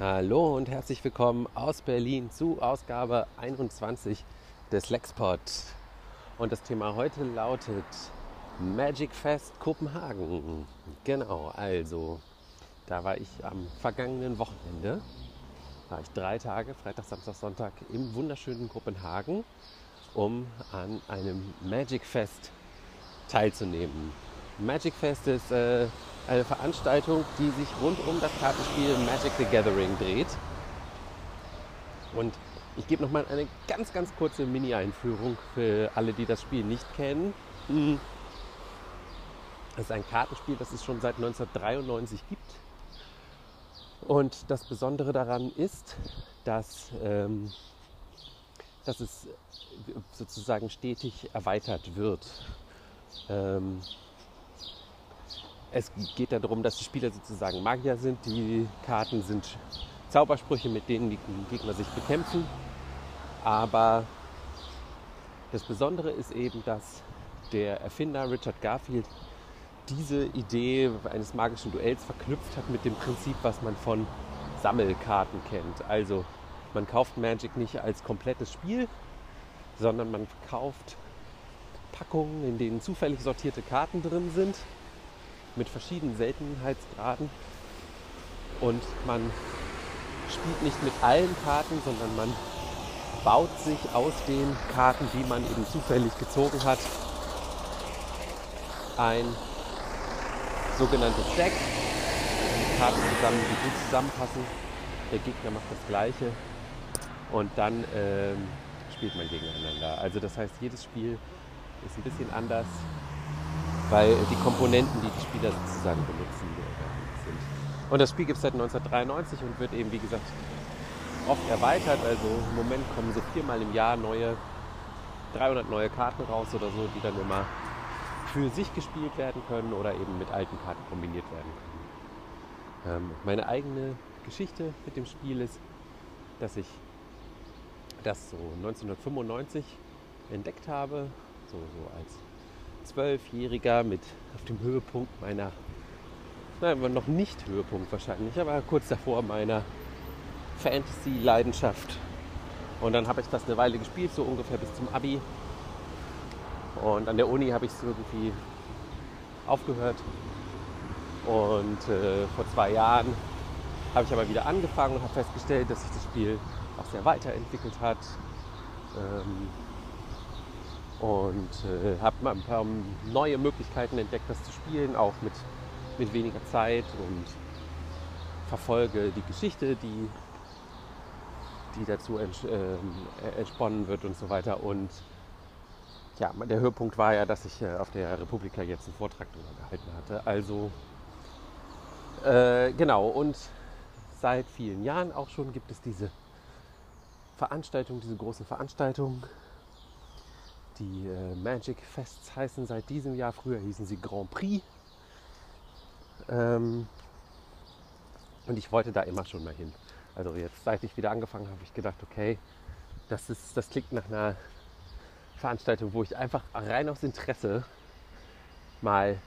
Hallo und herzlich willkommen aus Berlin zu Ausgabe 21 des Lexpod. Und das Thema heute lautet Magic Fest Kopenhagen. Genau, also da war ich am vergangenen Wochenende, war ich drei Tage, Freitag, Samstag, Sonntag im wunderschönen Kopenhagen, um an einem Magic Fest teilzunehmen. Magic Fest ist äh, eine Veranstaltung, die sich rund um das Kartenspiel Magic the Gathering dreht. Und ich gebe nochmal eine ganz, ganz kurze Mini-Einführung für alle, die das Spiel nicht kennen. Mhm. Es ist ein Kartenspiel, das es schon seit 1993 gibt. Und das Besondere daran ist, dass, ähm, dass es sozusagen stetig erweitert wird. Ähm, es geht darum, dass die Spieler sozusagen Magier sind. Die Karten sind Zaubersprüche, mit denen die Gegner sich bekämpfen. Aber das Besondere ist eben, dass der Erfinder Richard Garfield diese Idee eines magischen Duells verknüpft hat mit dem Prinzip, was man von Sammelkarten kennt. Also man kauft Magic nicht als komplettes Spiel, sondern man kauft Packungen, in denen zufällig sortierte Karten drin sind mit verschiedenen Seltenheitsgraden. Und man spielt nicht mit allen Karten, sondern man baut sich aus den Karten, die man eben zufällig gezogen hat, ein sogenanntes Deck. Die Karten zusammen, die gut zusammenpassen. Der Gegner macht das Gleiche und dann ähm, spielt man gegeneinander. Also das heißt, jedes Spiel ist ein bisschen anders weil die Komponenten, die die Spieler sozusagen benutzen, sind. Und das Spiel gibt es seit 1993 und wird eben, wie gesagt, oft erweitert. Also im Moment kommen so viermal im Jahr neue, 300 neue Karten raus oder so, die dann immer für sich gespielt werden können oder eben mit alten Karten kombiniert werden können. Ähm, meine eigene Geschichte mit dem Spiel ist, dass ich das so 1995 entdeckt habe, so, so als Zwölfjähriger mit auf dem Höhepunkt meiner, nein, noch nicht Höhepunkt wahrscheinlich, aber kurz davor meiner Fantasy-Leidenschaft. Und dann habe ich das eine Weile gespielt, so ungefähr bis zum Abi. Und an der Uni habe ich es irgendwie aufgehört. Und äh, vor zwei Jahren habe ich aber wieder angefangen und habe festgestellt, dass sich das Spiel auch sehr weiterentwickelt hat. Ähm, und äh, habe mal ein paar neue Möglichkeiten entdeckt, das zu spielen, auch mit, mit weniger Zeit und verfolge die Geschichte, die, die dazu ents äh, entsponnen wird und so weiter. Und ja, der Höhepunkt war ja, dass ich äh, auf der Republika jetzt einen Vortrag darüber gehalten hatte. Also äh, genau, und seit vielen Jahren auch schon gibt es diese Veranstaltung, diese großen Veranstaltungen die äh, Magic Fests heißen seit diesem Jahr, früher hießen sie Grand Prix. Ähm, und ich wollte da immer schon mal hin. Also jetzt, seit ich wieder angefangen habe, habe ich gedacht, okay, das, ist, das klingt nach einer Veranstaltung, wo ich einfach rein aus Interesse mal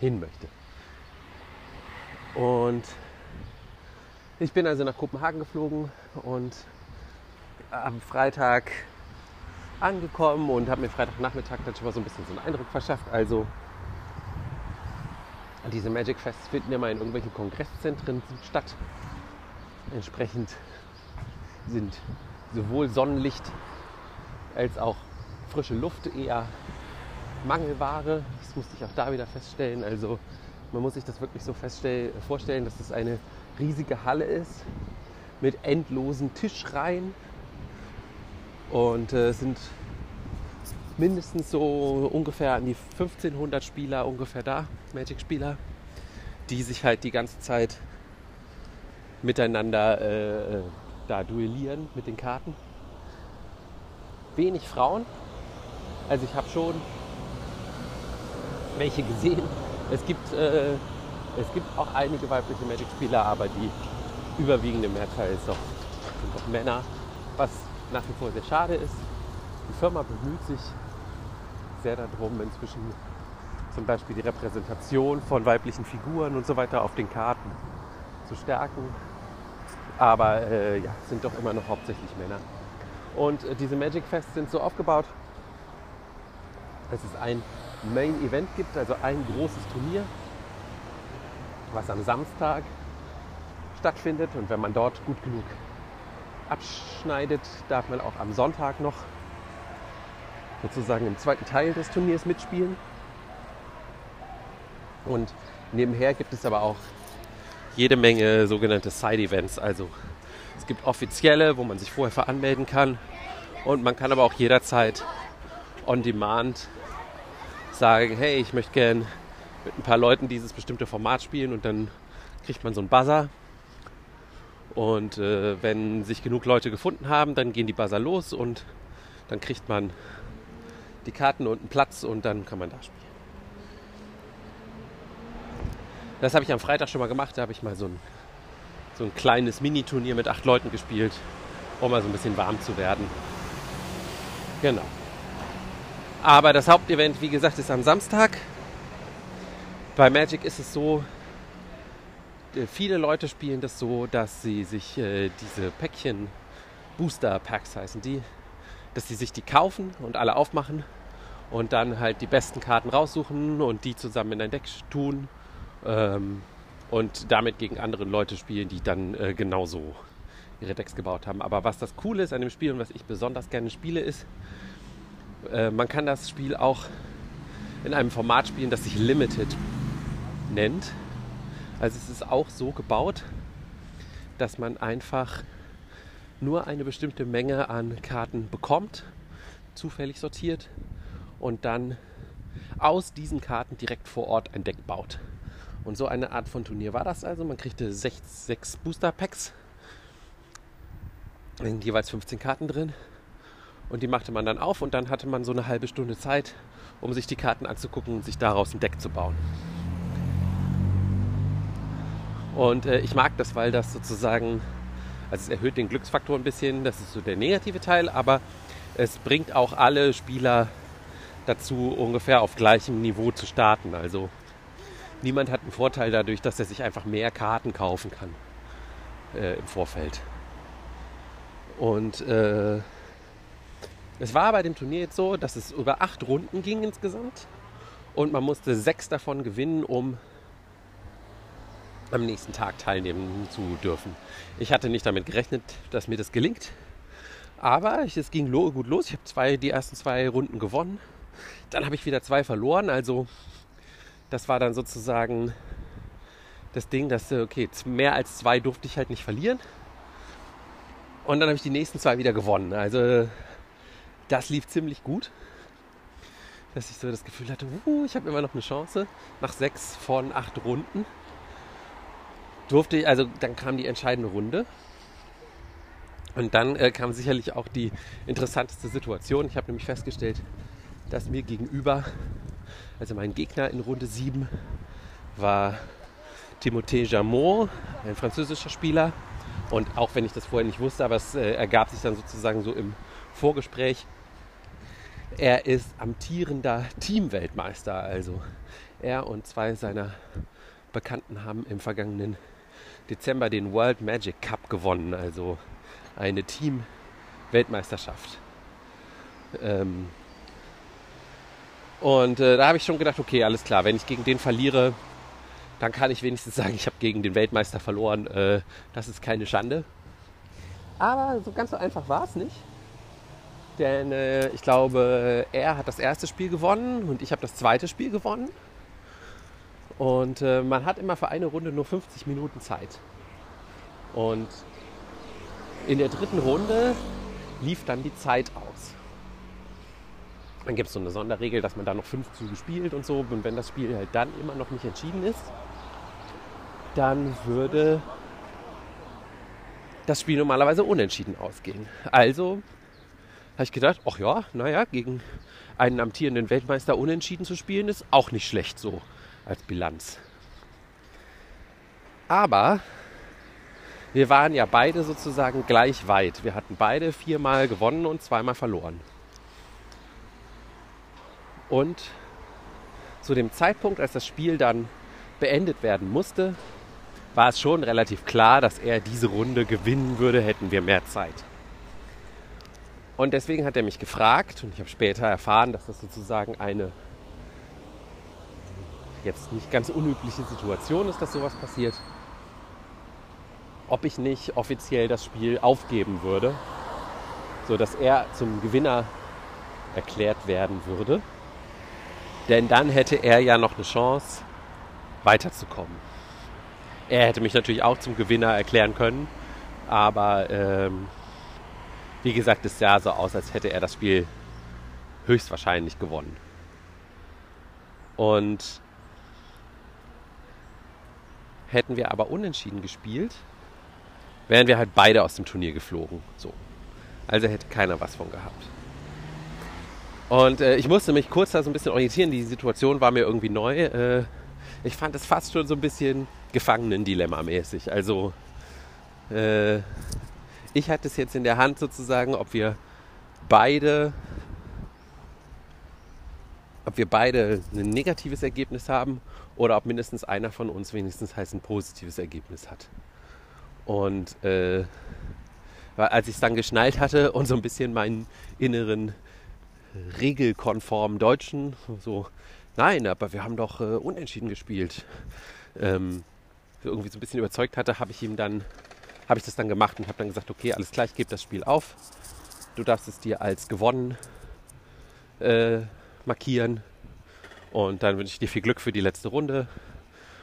hin möchte. Und ich bin also nach Kopenhagen geflogen und am Freitag angekommen und habe mir Freitagnachmittag dann schon mal so ein bisschen so einen Eindruck verschafft. Also diese Magic Fests finden immer in irgendwelchen Kongresszentren statt. Entsprechend sind sowohl Sonnenlicht als auch frische Luft eher Mangelware. Das musste ich auch da wieder feststellen. Also man muss sich das wirklich so vorstellen, dass es eine riesige Halle ist mit endlosen Tischreihen und äh, sind mindestens so ungefähr an die 1500 Spieler ungefähr da, Magic-Spieler, die sich halt die ganze Zeit miteinander äh, da duellieren mit den Karten. Wenig Frauen. Also ich habe schon welche gesehen. Es gibt, äh, es gibt auch einige weibliche Magic-Spieler, aber die überwiegende Mehrzahl ist doch, sind doch Männer, was nach wie vor sehr schade ist. Die Firma bemüht sich sehr darum, inzwischen zum Beispiel die Repräsentation von weiblichen Figuren und so weiter auf den Karten zu stärken. Aber äh, ja, sind doch immer noch hauptsächlich Männer. Und äh, diese Magic Fests sind so aufgebaut, dass es ein Main Event gibt, also ein großes Turnier, was am Samstag stattfindet. Und wenn man dort gut genug abschneidet, darf man auch am Sonntag noch sozusagen im zweiten Teil des Turniers mitspielen. Und nebenher gibt es aber auch jede Menge sogenannte Side-Events. Also es gibt offizielle, wo man sich vorher veranmelden kann. Und man kann aber auch jederzeit on demand sagen, hey, ich möchte gern mit ein paar Leuten dieses bestimmte Format spielen und dann kriegt man so einen Buzzer. Und äh, wenn sich genug Leute gefunden haben, dann gehen die Buzzer los und dann kriegt man die Karten und einen Platz und dann kann man da spielen. Das habe ich am Freitag schon mal gemacht. Da habe ich mal so ein, so ein kleines Mini-Turnier mit acht Leuten gespielt, um mal so ein bisschen warm zu werden. Genau. Aber das Hauptevent, wie gesagt, ist am Samstag. Bei Magic ist es so, viele Leute spielen das so, dass sie sich äh, diese Päckchen, Booster Packs heißen die, dass sie sich die kaufen und alle aufmachen und dann halt die besten Karten raussuchen und die zusammen in ein Deck tun ähm, und damit gegen andere Leute spielen, die dann äh, genauso ihre Decks gebaut haben. Aber was das Coole ist an dem Spiel und was ich besonders gerne spiele, ist, äh, man kann das Spiel auch in einem Format spielen, das sich Limited nennt. Also es ist auch so gebaut, dass man einfach nur eine bestimmte Menge an Karten bekommt, zufällig sortiert und dann aus diesen Karten direkt vor Ort ein Deck baut. Und so eine Art von Turnier war das also. Man kriegte sechs, sechs Booster Packs, jeweils 15 Karten drin. Und die machte man dann auf und dann hatte man so eine halbe Stunde Zeit, um sich die Karten anzugucken und sich daraus ein Deck zu bauen. Und äh, ich mag das, weil das sozusagen, also es erhöht den Glücksfaktor ein bisschen, das ist so der negative Teil, aber es bringt auch alle Spieler dazu, ungefähr auf gleichem Niveau zu starten. Also niemand hat einen Vorteil dadurch, dass er sich einfach mehr Karten kaufen kann äh, im Vorfeld. Und äh, es war bei dem Turnier jetzt so, dass es über acht Runden ging insgesamt und man musste sechs davon gewinnen, um am nächsten Tag teilnehmen zu dürfen. Ich hatte nicht damit gerechnet, dass mir das gelingt, aber es ging gut los. Ich habe zwei, die ersten zwei Runden gewonnen. Dann habe ich wieder zwei verloren, also das war dann sozusagen das Ding, dass, äh, okay, mehr als zwei durfte ich halt nicht verlieren. Und dann habe ich die nächsten zwei wieder gewonnen. Also das lief ziemlich gut. Dass ich so das Gefühl hatte, uh, ich habe immer noch eine Chance. Nach sechs von acht Runden durfte ich, also dann kam die entscheidende Runde. Und dann äh, kam sicherlich auch die interessanteste Situation. Ich habe nämlich festgestellt, dass mir gegenüber also mein Gegner in Runde 7 war Timothée Jamot, ein französischer Spieler. Und auch wenn ich das vorher nicht wusste, aber es äh, ergab sich dann sozusagen so im Vorgespräch, er ist amtierender Teamweltmeister. Also er und zwei seiner Bekannten haben im vergangenen Dezember den World Magic Cup gewonnen, also eine Team-Weltmeisterschaft. Ähm, und äh, da habe ich schon gedacht, okay, alles klar, wenn ich gegen den verliere, dann kann ich wenigstens sagen, ich habe gegen den Weltmeister verloren. Äh, das ist keine Schande. Aber so ganz so einfach war es nicht. Denn äh, ich glaube, er hat das erste Spiel gewonnen und ich habe das zweite Spiel gewonnen. Und äh, man hat immer für eine Runde nur 50 Minuten Zeit. Und in der dritten Runde lief dann die Zeit aus. Dann gibt es so eine Sonderregel, dass man da noch fünf Züge spielt und so. Und wenn das Spiel halt dann immer noch nicht entschieden ist, dann würde das Spiel normalerweise unentschieden ausgehen. Also habe ich gedacht, ach ja, naja, gegen einen amtierenden Weltmeister unentschieden zu spielen, ist auch nicht schlecht so als Bilanz. Aber wir waren ja beide sozusagen gleich weit. Wir hatten beide viermal gewonnen und zweimal verloren. Und zu dem Zeitpunkt, als das Spiel dann beendet werden musste, war es schon relativ klar, dass er diese Runde gewinnen würde, hätten wir mehr Zeit. Und deswegen hat er mich gefragt, und ich habe später erfahren, dass das sozusagen eine jetzt nicht ganz unübliche Situation ist, dass sowas passiert, ob ich nicht offiziell das Spiel aufgeben würde, sodass er zum Gewinner erklärt werden würde. Denn dann hätte er ja noch eine Chance, weiterzukommen. Er hätte mich natürlich auch zum Gewinner erklären können, aber ähm, wie gesagt, es sah so aus, als hätte er das Spiel höchstwahrscheinlich gewonnen. Und hätten wir aber unentschieden gespielt, wären wir halt beide aus dem Turnier geflogen. So. Also hätte keiner was von gehabt. Und äh, ich musste mich kurz da so ein bisschen orientieren. Die Situation war mir irgendwie neu. Äh, ich fand es fast schon so ein bisschen Gefangenen-Dilemma-mäßig. Also äh, ich hatte es jetzt in der Hand sozusagen, ob wir beide ob wir beide ein negatives Ergebnis haben oder ob mindestens einer von uns wenigstens heißt ein positives Ergebnis hat. Und äh, als ich es dann geschnallt hatte und so ein bisschen meinen inneren regelkonformen Deutschen so, nein, aber wir haben doch äh, unentschieden gespielt, ähm, irgendwie so ein bisschen überzeugt hatte, habe ich ihm dann, habe ich das dann gemacht und habe dann gesagt, okay, alles klar, ich gebe das Spiel auf. Du darfst es dir als gewonnen äh, markieren und dann wünsche ich dir viel Glück für die letzte Runde.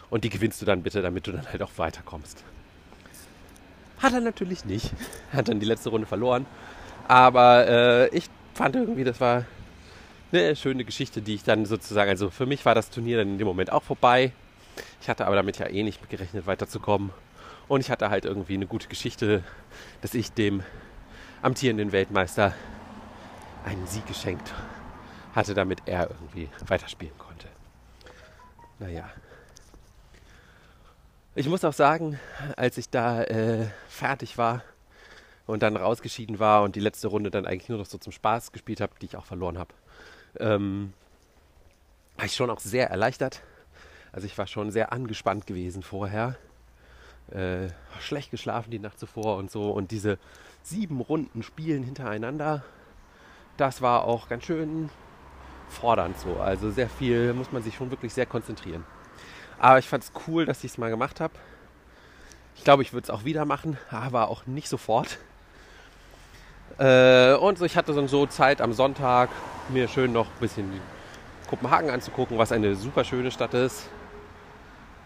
Und die gewinnst du dann bitte, damit du dann halt auch weiterkommst. Hat er natürlich nicht. Hat dann die letzte Runde verloren. Aber äh, ich fand irgendwie, das war eine schöne Geschichte, die ich dann sozusagen, also für mich war das Turnier dann in dem Moment auch vorbei. Ich hatte aber damit ja eh nicht gerechnet, weiterzukommen. Und ich hatte halt irgendwie eine gute Geschichte, dass ich dem amtierenden Weltmeister einen Sieg geschenkt hatte, damit er irgendwie weiterspielen konnte. Naja. Ich muss auch sagen, als ich da äh, fertig war und dann rausgeschieden war und die letzte Runde dann eigentlich nur noch so zum Spaß gespielt habe, die ich auch verloren habe, ähm, war ich schon auch sehr erleichtert. Also ich war schon sehr angespannt gewesen vorher. Äh, schlecht geschlafen die Nacht zuvor und so. Und diese sieben Runden Spielen hintereinander, das war auch ganz schön fordernd so. Also sehr viel muss man sich schon wirklich sehr konzentrieren. Aber ich fand es cool, dass ich es mal gemacht habe. Ich glaube, ich würde es auch wieder machen, aber auch nicht sofort. Äh, und so, ich hatte dann so Zeit am Sonntag, mir schön noch ein bisschen Kopenhagen anzugucken, was eine super schöne Stadt ist.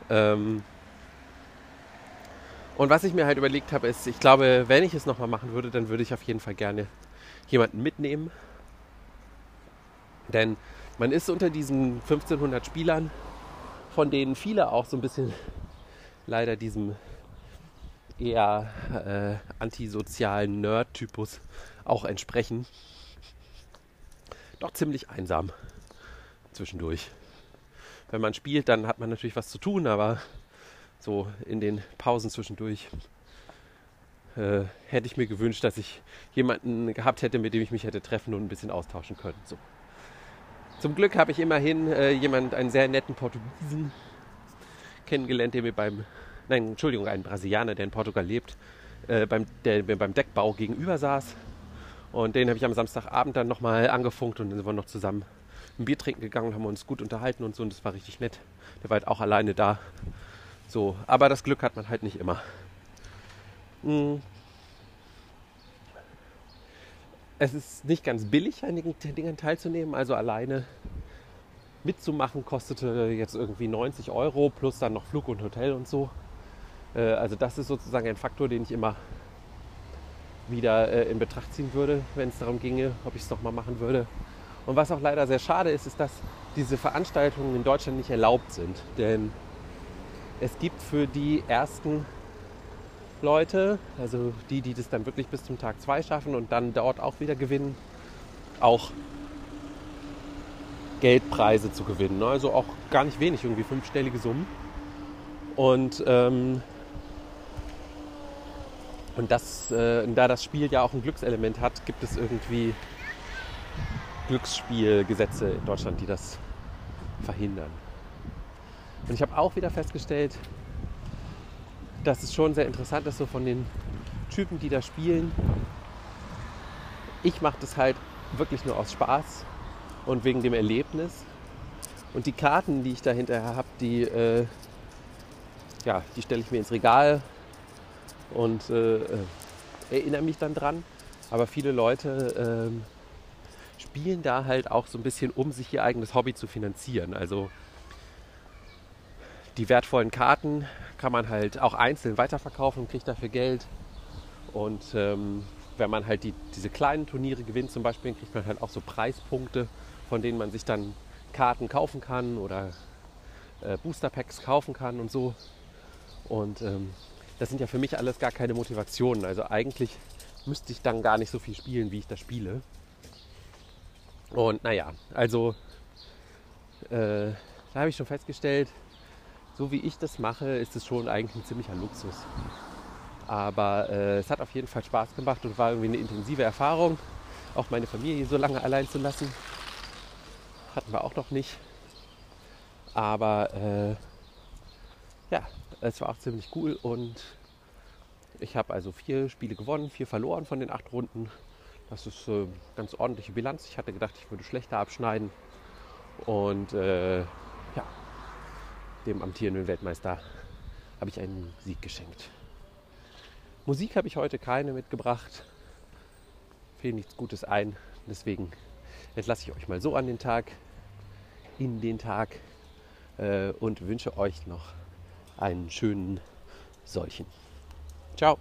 Ähm, und was ich mir halt überlegt habe, ist, ich glaube, wenn ich es nochmal machen würde, dann würde ich auf jeden Fall gerne jemanden mitnehmen, denn man ist unter diesen 1500 Spielern, von denen viele auch so ein bisschen leider diesem eher äh, antisozialen Nerd-Typus auch entsprechen, doch ziemlich einsam zwischendurch. Wenn man spielt, dann hat man natürlich was zu tun, aber so in den Pausen zwischendurch äh, hätte ich mir gewünscht, dass ich jemanden gehabt hätte, mit dem ich mich hätte treffen und ein bisschen austauschen können. So. Zum Glück habe ich immerhin äh, jemand, einen sehr netten Portugiesen kennengelernt, der mir beim, nein, Entschuldigung, einen Brasilianer, der in Portugal lebt, äh, beim, der mir beim Deckbau gegenüber saß. Und den habe ich am Samstagabend dann nochmal angefunkt und dann sind wir noch zusammen ein Bier trinken gegangen und haben uns gut unterhalten und so und das war richtig nett. Der war halt auch alleine da. So, aber das Glück hat man halt nicht immer. Hm. Es ist nicht ganz billig, an den Dingen teilzunehmen. Also alleine mitzumachen kostete jetzt irgendwie 90 Euro plus dann noch Flug und Hotel und so. Äh, also das ist sozusagen ein Faktor, den ich immer wieder äh, in Betracht ziehen würde, wenn es darum ginge, ob ich es nochmal machen würde. Und was auch leider sehr schade ist, ist, dass diese Veranstaltungen in Deutschland nicht erlaubt sind. Denn es gibt für die ersten Leute, also die, die das dann wirklich bis zum Tag 2 schaffen und dann dort auch wieder gewinnen, auch Geldpreise zu gewinnen. Ne? Also auch gar nicht wenig, irgendwie fünfstellige Summen. Und, ähm, und das, äh, da das Spiel ja auch ein Glückselement hat, gibt es irgendwie Glücksspielgesetze in Deutschland, die das verhindern. Und ich habe auch wieder festgestellt, dass es schon sehr interessant ist, so von den Typen, die da spielen. Ich mache das halt wirklich nur aus Spaß und wegen dem Erlebnis. Und die Karten, die ich da hinterher habe, die, äh, ja, die stelle ich mir ins Regal und äh, äh, erinnere mich dann dran. Aber viele Leute äh, spielen da halt auch so ein bisschen, um sich ihr eigenes Hobby zu finanzieren. Also die wertvollen Karten kann man halt auch einzeln weiterverkaufen und kriegt dafür Geld. Und ähm, wenn man halt die, diese kleinen Turniere gewinnt zum Beispiel, kriegt man halt auch so Preispunkte, von denen man sich dann Karten kaufen kann oder äh, Booster Packs kaufen kann und so. Und ähm, das sind ja für mich alles gar keine Motivationen. Also eigentlich müsste ich dann gar nicht so viel spielen, wie ich das spiele. Und naja, also äh, da habe ich schon festgestellt, so wie ich das mache, ist es schon eigentlich ein ziemlicher Luxus. Aber äh, es hat auf jeden Fall Spaß gemacht und war irgendwie eine intensive Erfahrung, auch meine Familie so lange allein zu lassen. Hatten wir auch noch nicht. Aber äh, ja, es war auch ziemlich cool und ich habe also vier Spiele gewonnen, vier verloren von den acht Runden. Das ist eine äh, ganz ordentliche Bilanz. Ich hatte gedacht, ich würde schlechter abschneiden. Und äh, dem amtierenden Weltmeister habe ich einen Sieg geschenkt. Musik habe ich heute keine mitgebracht. Fiel nichts Gutes ein. Deswegen entlasse ich euch mal so an den Tag, in den Tag äh, und wünsche euch noch einen schönen solchen. Ciao.